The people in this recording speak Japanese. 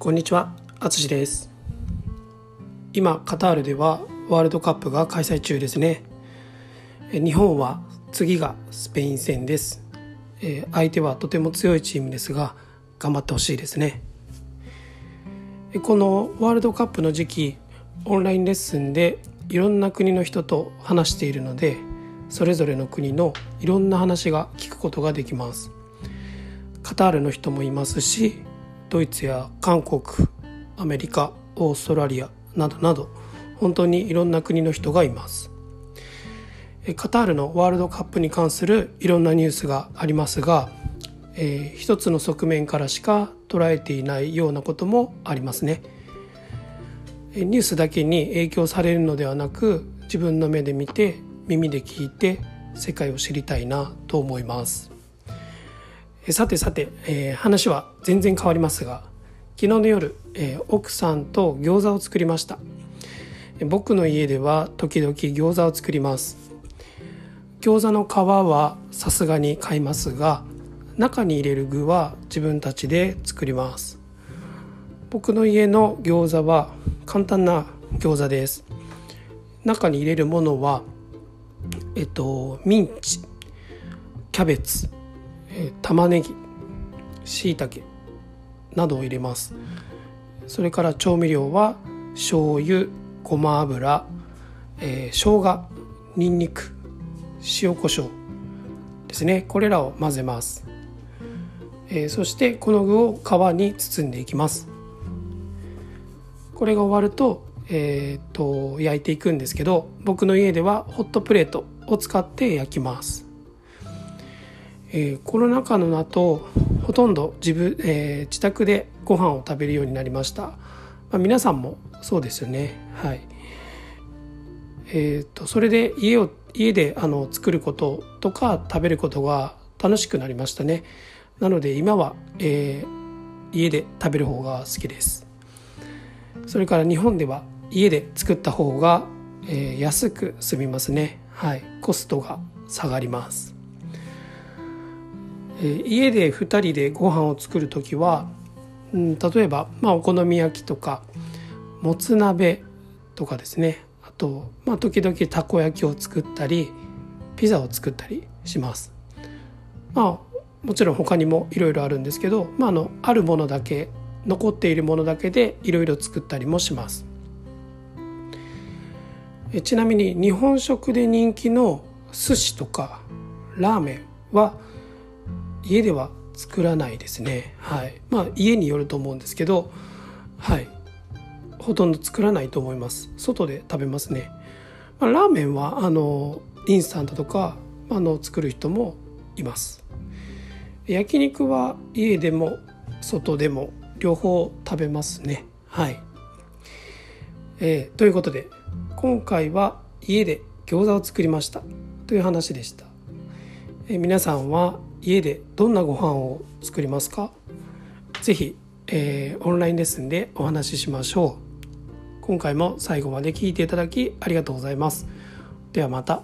こんにちは、あつしです。今カタールではワールドカップが開催中ですね。日本は次がスペイン戦です。相手はとても強いチームですが頑張ってほしいですね。このワールドカップの時期オンラインレッスンでいろんな国の人と話しているのでそれぞれの国のいろんな話が聞くことができます。カタールの人もいますしドイツや韓国アメリカオーストラリアなどなど本当にいろんな国の人がいます。カタールのワールドカップに関するいろんなニュースがありますが、えー、一つの側面からしか捉えていないようなこともありますね。ニュースだけに影響されるのではなく自分の目で見て耳で聞いて世界を知りたいなと思います。さてさて、えー、話は全然変わりますが昨日の夜、えー、奥さんと餃子を作りました。僕の家では時々餃子を作ります。餃子の皮はさすがに買いますが中に入れる具は自分たちで作ります。僕の家の餃子は簡単な餃子です。中に入れるものはえっとミンチキャベツ。え玉ねぎしいたけなどを入れます。それから調味料は醤油ごま油、えー、生姜にんにく塩コショウですね。これらを混ぜます、えー、そしてこの具を皮に包んでいきます。これが終わると,、えーと、と焼いていくんですけど僕の家ではホットプレートを使って焼きます。えー、コロナ禍の後ほとんど自分、えー、自宅でご飯を食べるようになりました、まあ、皆さんもそうですよね。はい。えーと、それで家を家であの作ることとか食べることが楽しくなりましたね。なので今は、えー、家で食べる方が好きです。それから日本では家で作った方が、えー、安く済みますね。はい。コストが下がります。家で2人でご飯を作る時は、うん、例えば、まあ、お好み焼きとかもつ鍋とかですねあと、まあ、時々たこ焼きを作ったりピザを作ったりします。まあもちろん他にもいろいろあるんですけど、まあ、あのあるものだけ残っているものだけでいろいろ作ったりもします。えちなみに日本食で人気の寿司とかラーメンは家では作らないですね。はい。まあ家によると思うんですけどはい。ほとんど作らないと思います。外で食べますね、まあ、ラーメンはあのインスタントとかあの作る人もいます。焼肉は家でも外でも両方食べますね。はい、えー、ということで今回は家で餃子を作りましたという話でした、えー、皆さんは家でどんなご飯を作りますか？是非、えー、オンラインレッスンでお話ししましょう。今回も最後まで聞いていただきありがとうございます。ではまた。